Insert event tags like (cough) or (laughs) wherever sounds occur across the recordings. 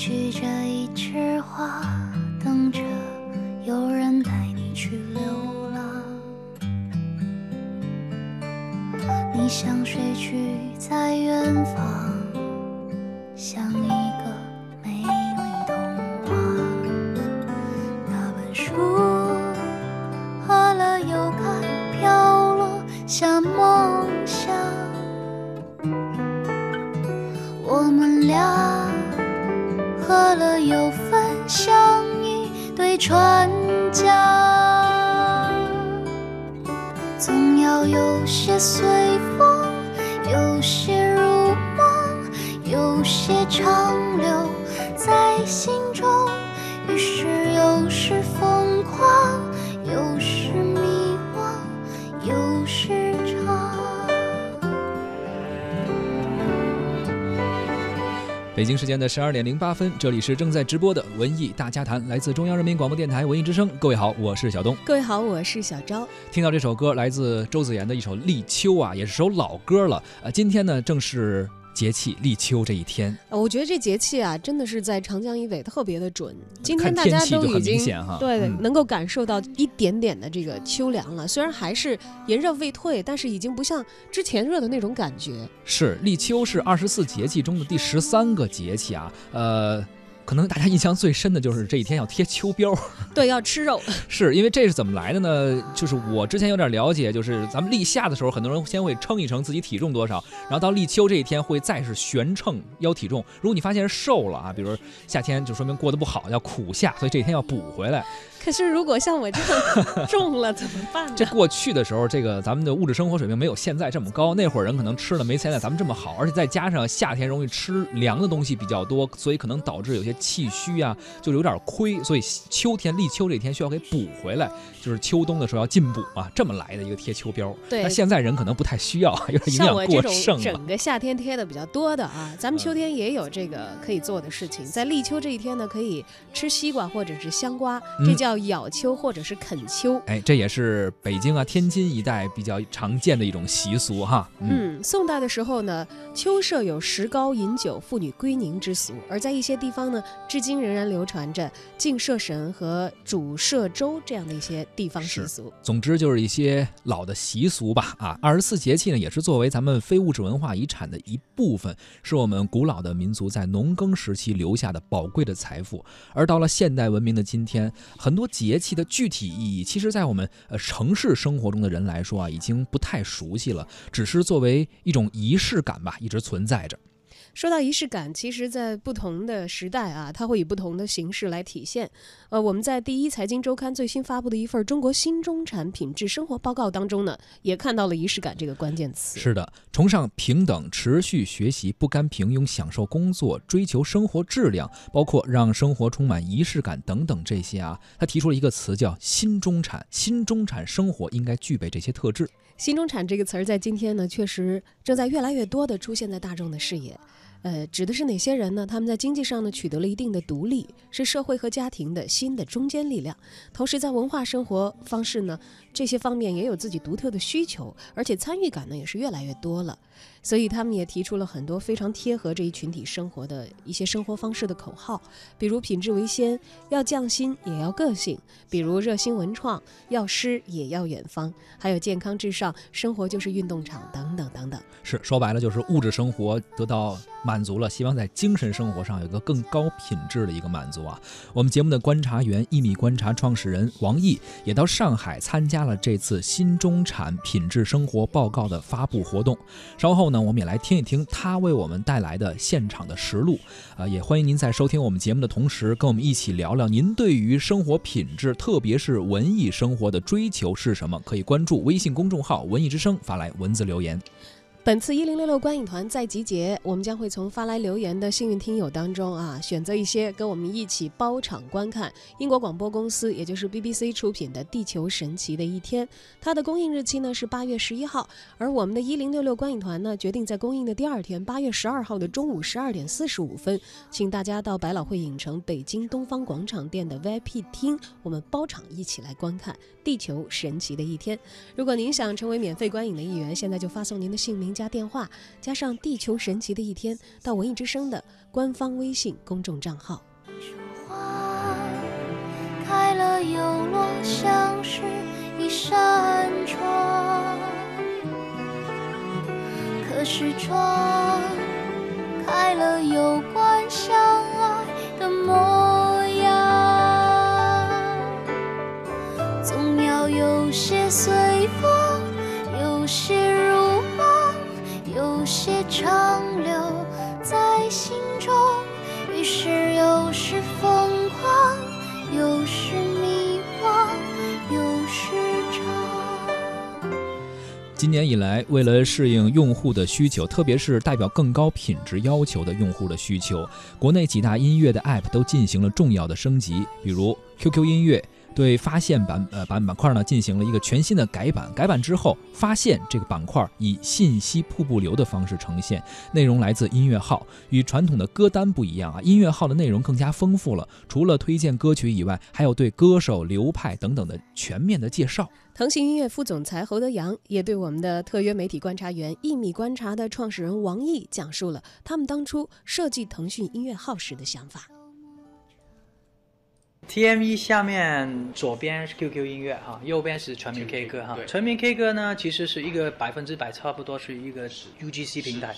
举着一枝花，家，总要有些随北京时间的十二点零八分，这里是正在直播的文艺大家谈，来自中央人民广播电台文艺之声。各位好，我是小东。各位好，我是小昭。听到这首歌，来自周子妍的一首《立秋》啊，也是首老歌了。呃，今天呢，正是节气立秋这一天，呃我觉得这节气啊，真的是在长江以北特别的准。今天大家都已经明显哈。对、嗯能够感受到一点点的这个秋凉了，虽然还是炎热未退，但是已经不像之前热的那种感觉。是立秋是二十四节气中的第十三个节气啊，呃。可能大家印象最深的就是这一天要贴秋膘，(laughs) 对，要吃肉，(laughs) 是因为这是怎么来的呢？就是我之前有点了解，就是咱们立夏的时候，很多人先会称一称自己体重多少，然后到立秋这一天会再是悬秤腰体重。如果你发现是瘦了啊，比如夏天就说明过得不好，要苦夏，所以这一天要补回来。可是如果像我这样 (laughs) 重了怎么办呢？这过去的时候，这个咱们的物质生活水平没有现在这么高，那会儿人可能吃的没现在咱们这么好，而且再加上夏天容易吃凉的东西比较多，所以可能导致有些气虚啊，就有点亏。所以秋天立秋这一天需要给补回来，就是秋冬的时候要进补啊，这么来的一个贴秋膘。对那现在人可能不太需要，有点营像养过剩了。整个夏天贴的比较多的啊，咱们秋嗯天也有这个可以做的事情。在立秋这一天呢，可以吃西瓜或者是香瓜，这嗯叫咬秋或者是啃秋。哎，这也是北京啊、天津一带比较常见的一种习俗哈。嗯，嗯，宋代的时候呢，秋社有石膏饮酒、妇女归宁之俗，而在一些地方呢，至今仍然流传着敬社神和主社粥这样的一些地方习俗。总之就是一些老的习俗吧。啊，二十四节气呢，也是作为咱们非物质文化遗产的一部分，是我们古老的民族在农耕时期留下的宝贵的财富。而到了现代文明的今天，很多多节气的具体意义，其实在我们呃城市生活中的人来说啊，已经不太熟悉了，只是作为一种仪式感吧，一直存在着。说到仪式感，其实，在不同的时代啊，它会以不同的形式来体现。呃，我们在第一财经周刊最新发布的一份《中国新中产品质生活报告》当中呢，也看到了仪式感这个关键词。是的，崇尚平等、持续学习、不甘平庸、享受工作、追求生活质量，包括让生活充满仪式感等等这些啊，他提出了一个词叫“新中产”。新中产生活应该具备这些特质。新中产这个词儿在今天呢，确实正在越来越多的出现在大众的视野。呃，指的是哪些人呢？他们在经济上呢取得了一定的独立，是社会和家庭的新的中坚力量。同时，在文化生活方式呢这些方面也有自己独特的需求，而且参与感呢也是越来越多了。所以他们也提出了很多非常贴合这一群体生活的一些生活方式的口号，比如品质为先，要匠心也要个性；比如热心文创，要诗也要远方；还有健康至上，生活就是运动场等等等等。是说白了就是物质生活得到满足了，希望在精神生活上有一个更高品质的一个满足啊。我们节目的观察员一米观察创始人王毅也到上海参加了这次新中产品质生活报告的发布活动。稍后呢，我们也来听一听他为我们带来的现场的实录。啊、也欢迎您在收听我们节目的同时，跟我们一起聊聊您对于生活品质，特别是文艺生活的追求是什么？可以关注微信公众号“文艺之声”，发来文字留言。本次一零六六观影团再集结，我们将会从发来留言的幸运听友当中啊，选择一些跟我们一起包场观看英国广播公司，也就是 BBC 出品的《地球神奇的一天》。它的公映日期呢是八月十一号，而我们的一零六六观影团呢决定在公映的第二天，八月十二号的中午十二点四十五分，请大家到百老汇影城北京东方广场店的 VIP 厅，我们包场一起来观看《地球神奇的一天》。如果您想成为免费观影的一员，现在就发送您的姓名。加电话，加上“地球神奇的一天”到文艺之声的官方微信公众账号。花开了又落，像是一扇窗。可是窗开了又关，相爱的模样，总要有些随些长留在心中。于是有时疯狂，有时迷惘，有时长。今年以来，为了适应用户的需求，特别是代表更高品质要求的用户的需求，国内几大音乐的 App 都进行了重要的升级，比如 QQ 音乐。对发现版呃版板块呢进行了一个全新的改版，改版之后，发现这个板块以信息瀑布流的方式呈现，内容来自音乐号，与传统的歌单不一样啊，音乐号的内容更加丰富了，除了推荐歌曲以外，还有对歌手、流派等等的全面的介绍。腾讯音乐副总裁侯德阳也对我们的特约媒体观察员一米观察的创始人王毅讲述了他们当初设计腾讯音乐号时的想法。TME 下面左边是 QQ 音乐哈，右边是全民 K 歌哈。全民 K 歌呢，其实是一个百分之百差不多是一个 UGC 平台。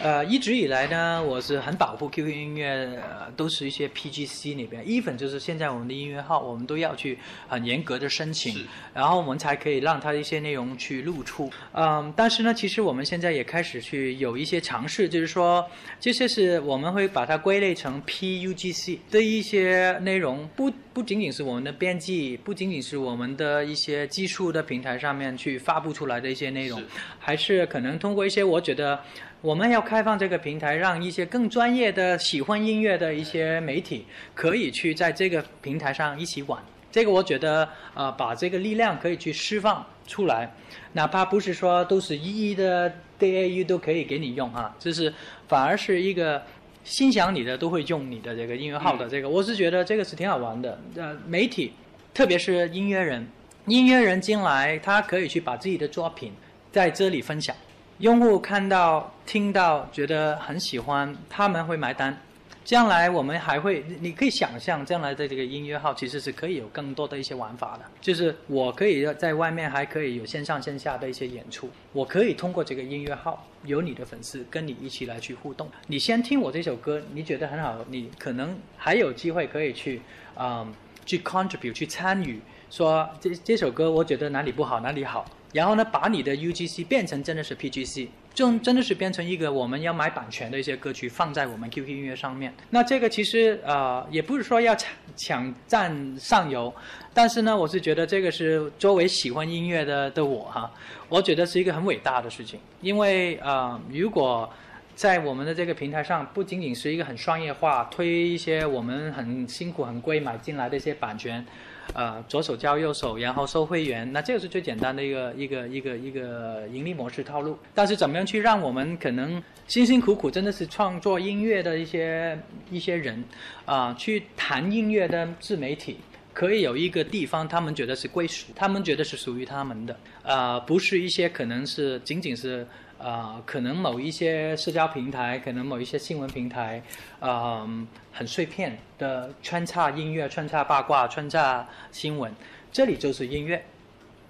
呃，一直以来呢，我是很保护 QQ 音乐，呃、都是一些 PGC 里边，even 就是现在我们的音乐号，我们都要去很严格的申请，然后我们才可以让它的一些内容去露出。嗯，但是呢，其实我们现在也开始去有一些尝试，就是说这些是我们会把它归类成 PUGC 的一些内容。不不仅仅是我们的编辑，不仅仅是我们的一些技术的平台上面去发布出来的一些内容，还是可能通过一些我觉得我们要开放这个平台，让一些更专业的喜欢音乐的一些媒体可以去在这个平台上一起玩。这个我觉得呃，把这个力量可以去释放出来，哪怕不是说都是一一的 DAU 都可以给你用哈，就是反而是一个。心想你的都会用你的这个音乐号的这个，我是觉得这个是挺好玩的。呃，媒体，特别是音乐人，音乐人进来，他可以去把自己的作品在这里分享，用户看到、听到，觉得很喜欢，他们会买单。将来我们还会，你可以想象，将来的这个音乐号其实是可以有更多的一些玩法的。就是我可以在外面还可以有线上线下的一些演出，我可以通过这个音乐号，有你的粉丝跟你一起来去互动。你先听我这首歌，你觉得很好，你可能还有机会可以去，嗯，去 contribute 去参与，说这这首歌我觉得哪里不好，哪里好。然后呢，把你的 UGC 变成真的是 PGC，就真的是变成一个我们要买版权的一些歌曲放在我们 QQ 音乐上面。那这个其实呃也不是说要抢抢占上游，但是呢，我是觉得这个是作为喜欢音乐的的我哈，我觉得是一个很伟大的事情，因为呃如果在我们的这个平台上，不仅仅是一个很商业化，推一些我们很辛苦、很贵买进来的一些版权，呃，左手交右手，然后收会员，那这个是最简单的一个一个一个一个盈利模式套路。但是怎么样去让我们可能辛辛苦苦真的是创作音乐的一些一些人，啊、去谈音乐的自媒体。可以有一个地方，他们觉得是归属，他们觉得是属于他们的，呃，不是一些可能是仅仅是呃，可能某一些社交平台，可能某一些新闻平台，呃，很碎片的穿插音乐、穿插八卦、穿插新闻，这里就是音乐。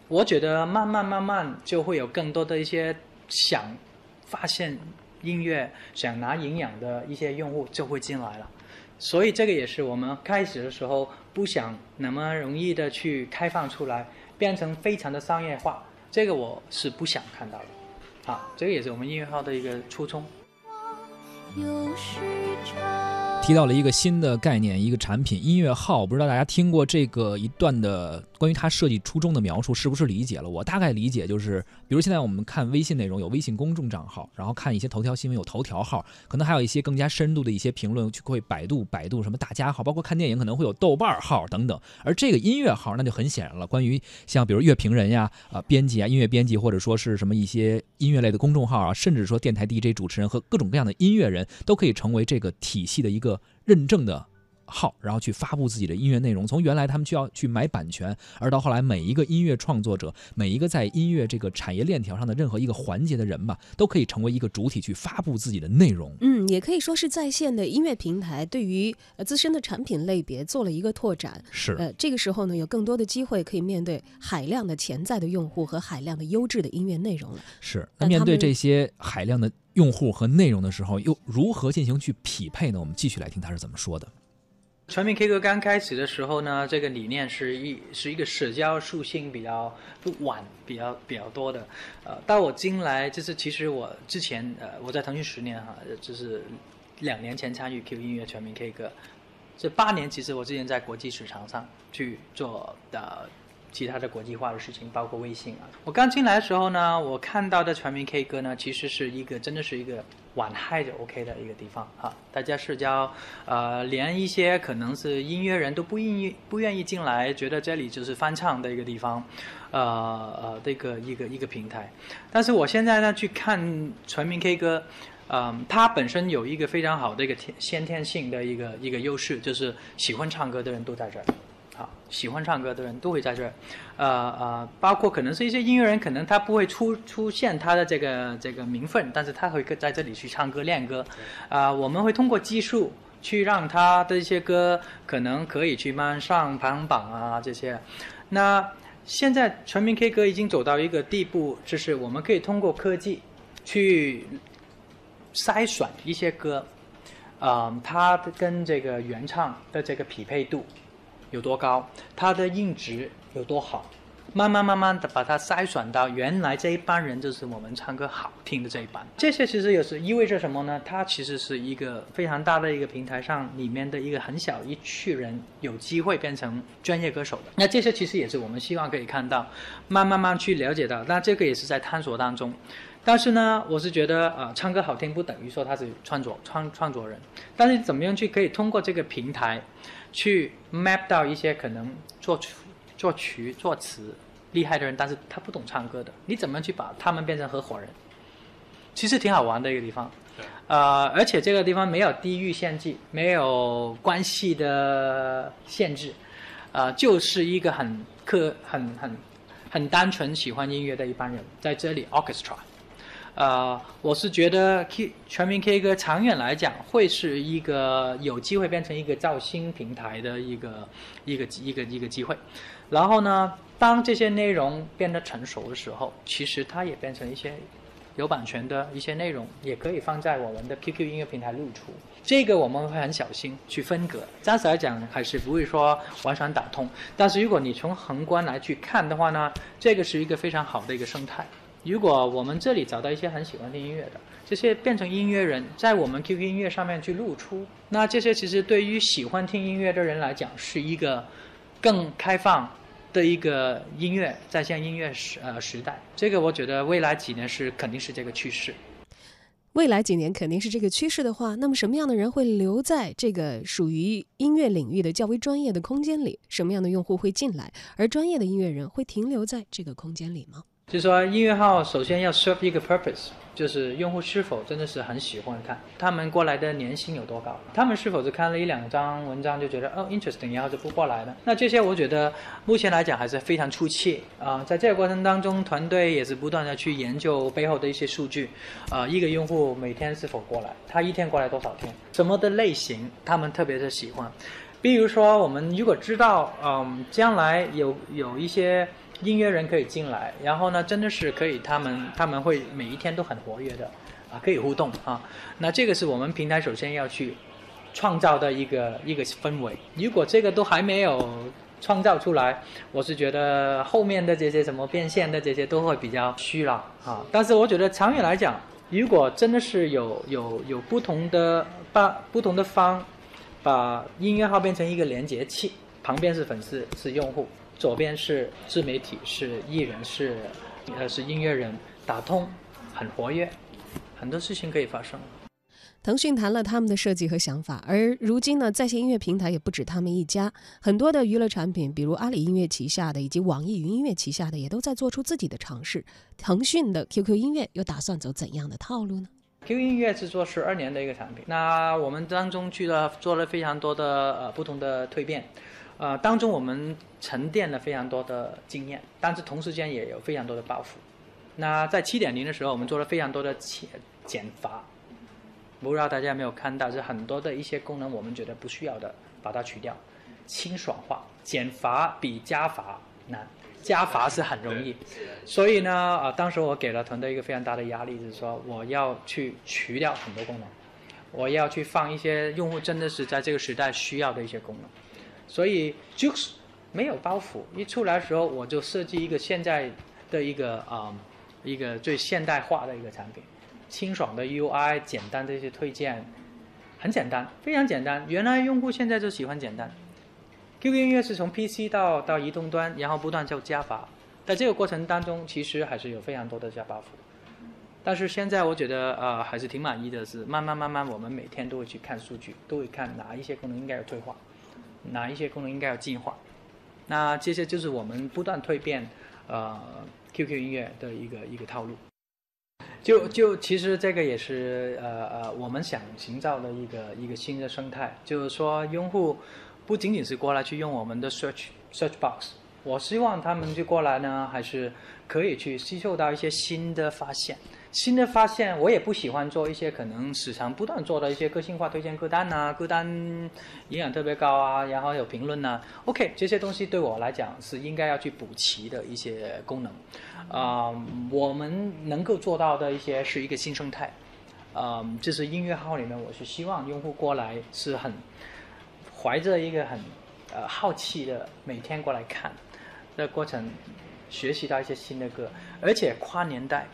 我觉得慢慢慢慢就会有更多的一些想发现音乐、想拿营养的一些用户就会进来了。所以这个也是我们开始的时候不想那么容易的去开放出来，变成非常的商业化，这个我是不想看到的。好，这个也是我们音乐号的一个初衷。提到了一个新的概念，一个产品音乐号，不知道大家听过这个一段的关于它设计初衷的描述，是不是理解了？我大概理解就是，比如现在我们看微信内容有微信公众账号，然后看一些头条新闻有头条号，可能还有一些更加深度的一些评论，去会百度百度什么大家号，包括看电影可能会有豆瓣号等等。而这个音乐号那就很显然了，关于像比如乐评人呀、啊、编辑啊、音乐编辑，或者说是什么一些音乐类的公众号啊，甚至说电台 DJ 主持人和各种各样的音乐人都可以成为这个体系的一个认证的号，然后去发布自己的音乐内容。从原来他们需要去买版权，而到后来每一个音乐创作者，每一个在音乐这个产业链条上的任何一个环节的人吧，都可以成为一个主体去发布自己的内容。嗯，也可以说是在线的音乐平台对于呃自身的产品类别做了一个拓展。是，呃，这个时候呢，有更多的机会可以面对海量的潜在的用户和海量的优质的音乐内容了。是，那面对这些海量的用户和内容的时候，又如何进行去匹配呢？我们继续来听他是怎么说的。全民 K 歌刚开始的时候呢，这个理念是一是一个社交属性比较晚、比较比较多的。呃，到我进来，就是其实我之前呃我在腾讯十年哈，就是两年前参与 Q 音乐全民 K 歌，这八年其实我之前在国际市场上去做的。其他的国际化的事情，包括微信啊。我刚进来的时候呢，我看到的全民 K 歌呢，其实是一个真的是一个玩嗨就 OK 的一个地方啊。大家社交，呃，连一些可能是音乐人都不愿意不愿意进来，觉得这里就是翻唱的一个地方，呃呃，这个一个一个平台。但是我现在呢去看全民 K 歌，嗯，它本身有一个非常好的一个天先天性的一个一个优势，就是喜欢唱歌的人都在这儿。好，喜欢唱歌的人都会在这儿，呃呃，包括可能是一些音乐人，可能他不会出出现他的这个这个名分，但是他会在这里去唱歌练歌，啊，我们会通过技术去让他的一些歌可能可以去慢慢上排行榜啊这些。那现在全民 K 歌已经走到一个地步，就是我们可以通过科技去筛选一些歌，啊，它跟这个原唱的这个匹配度。有多高，它的音质有多好，慢慢慢慢的把它筛选到原来这一班人就是我们唱歌好听的这一班。这些其实也是意味着什么呢？它其实是一个非常大的一个平台上里面的一个很小一群人有机会变成专业歌手的。那这些其实也是我们希望可以看到，慢慢慢去了解到。那这个也是在探索当中。但是呢，我是觉得啊，唱歌好听不等于说他是创作创创作人。但是怎么样去可以通过这个平台？去 map 到一些可能作曲、作曲、作词厉害的人，但是他不懂唱歌的，你怎么去把他们变成合伙人？其实挺好玩的一个地方。呃，而且这个地方没有地域限制，没有关系的限制，呃，就是一个很客、很很很单纯喜欢音乐的一帮人在这里 orchestra。呃，我是觉得 K 全民 K 歌长远来讲会是一个有机会变成一个造星平台的一个一个一个一个机会。然后呢，当这些内容变得成熟的时候，其实它也变成一些有版权的一些内容，也可以放在我们的 QQ 音乐平台露出。这个我们会很小心去分隔，暂时来讲还是不会说完全打通。但是如果你从宏观来去看的话呢，这个是一个非常好的一个生态。如果我们这里找到一些很喜欢听音乐的，这些变成音乐人，在我们 QQ 音乐上面去露出，那这些其实对于喜欢听音乐的人来讲，是一个更开放的一个音乐在线音乐时呃时代。这个我觉得未来几年是肯定是这个趋势。未来几年肯定是这个趋势的话，那么什么样的人会留在这个属于音乐领域的较为专业的空间里？什么样的用户会进来？而专业的音乐人会停留在这个空间里吗？就是说，音乐号首先要 serve 一个 purpose，就是用户是否真的是很喜欢看，他们过来的粘性有多高，他们是否是看了一两张文章就觉得哦 interesting，然后就不过来了。那这些我觉得目前来讲还是非常初期啊，在这个过程当中，团队也是不断的去研究背后的一些数据，啊，一个用户每天是否过来，他一天过来多少天，什么的类型他们特别的喜欢，比如说我们如果知道，嗯，将来有有一些。音乐人可以进来，然后呢，真的是可以，他们他们会每一天都很活跃的，啊，可以互动啊。那这个是我们平台首先要去创造的一个一个氛围。如果这个都还没有创造出来，我是觉得后面的这些什么变现的这些都会比较虚了啊。但是我觉得长远来讲，如果真的是有有有不同的把不同的方把音乐号变成一个连接器，旁边是粉丝是用户。左边是自媒体，是艺人，是呃是音乐人，打通，很活跃，很多事情可以发生。腾讯谈了他们的设计和想法，而如今呢，在线音乐平台也不止他们一家，很多的娱乐产品，比如阿里音乐旗下的以及网易云音乐旗下的，也都在做出自己的尝试。腾讯的 QQ 音乐又打算走怎样的套路呢？QQ 音乐是做十二年的一个产品，那我们当中去了做了非常多的呃不同的蜕变，呃当中我们沉淀了非常多的经验，但是同时间也有非常多的包袱。那在七点零的时候，我们做了非常多的减减法，不知道大家有没有看到，是很多的一些功能我们觉得不需要的，把它去掉，清爽化。减法比加法难。加法是很容易，所以呢，啊，当时我给了团队一个非常大的压力，就是说我要去取掉很多功能，我要去放一些用户真的是在这个时代需要的一些功能，所以就是没有包袱。一出来的时候，我就设计一个现在的一个啊，一个最现代化的一个产品，清爽的 UI，简单的一些推荐，很简单，非常简单。原来用户现在就喜欢简单。QQ 音乐是从 PC 到到移动端，然后不断就加法，在这个过程当中，其实还是有非常多的加包袱。但是现在我觉得啊，还是挺满意的，是慢慢慢慢，我们每天都会去看数据，都会看哪一些功能应该有退化，哪一些功能应该要进化。那这些就是我们不断蜕变呃 QQ 音乐的一个一个套路。就就其实这个也是呃呃我们想营造的一个一个新的生态，就是说用户。不仅仅是过来去用我们的 search search box，我希望他们就过来呢，还是可以去吸收到一些新的发现。新的发现，我也不喜欢做一些可能时常不断做的一些个性化推荐歌单呐，歌单营养特别高啊，然后有评论呐。OK，这些东西对我来讲是应该要去补齐的一些功能。啊，我们能够做到的一些是一个新生态。啊，就是音乐号里面，我是希望用户过来是很。怀着一个很呃好奇的每天过来看的过程，学习到一些新的歌，而且跨年代，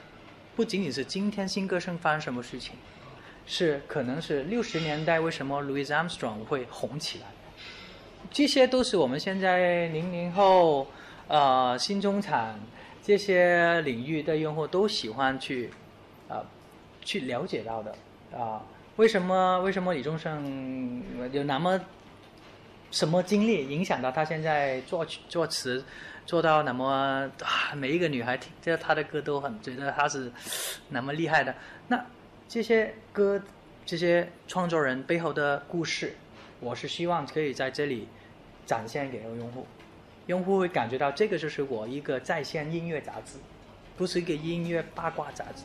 不仅仅是今天新歌声发生什么事情，是可能是六十年代为什么 Louis Armstrong 会红起来，这些都是我们现在零零后呃新中产这些领域的用户都喜欢去啊去了解到的。啊为什么为什么李宗盛有那么什么经历影响到他现在作曲作词做到那么？每一个女孩听这他的歌都很觉得他是那么厉害的。那这些歌这些创作人背后的故事，我是希望可以在这里展现给用户，用户会感觉到这个就是我一个在线音乐杂志，不是一个音乐八卦杂志。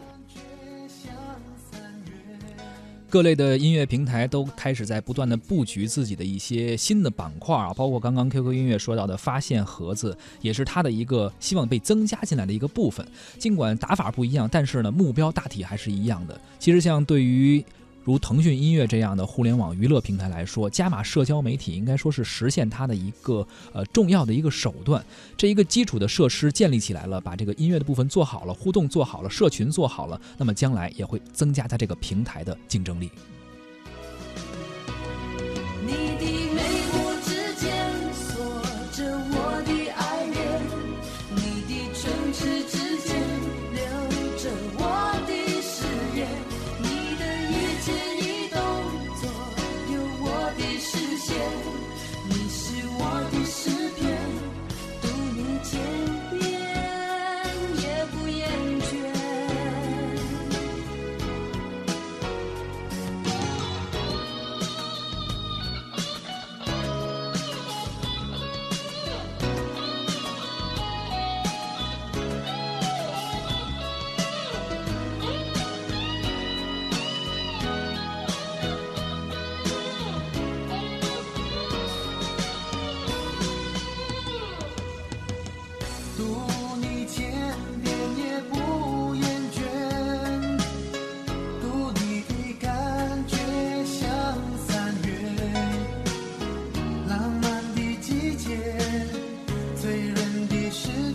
各类的音乐平台都开始在不断的布局自己的一些新的板块啊，包括刚刚 QQ 音乐说到的发现盒子，也是它的一个希望被增加进来的一个部分。尽管打法不一样，但是呢，目标大体还是一样的。其实像对于如腾讯音乐这样的互联网娱乐平台来说，加码社交媒体应该说是实现它的一个呃重要的一个手段。这一个基础的设施建立起来了，把这个音乐的部分做好了，互动做好了，社群做好了，那么将来也会增加它这个平台的竞争力。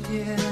的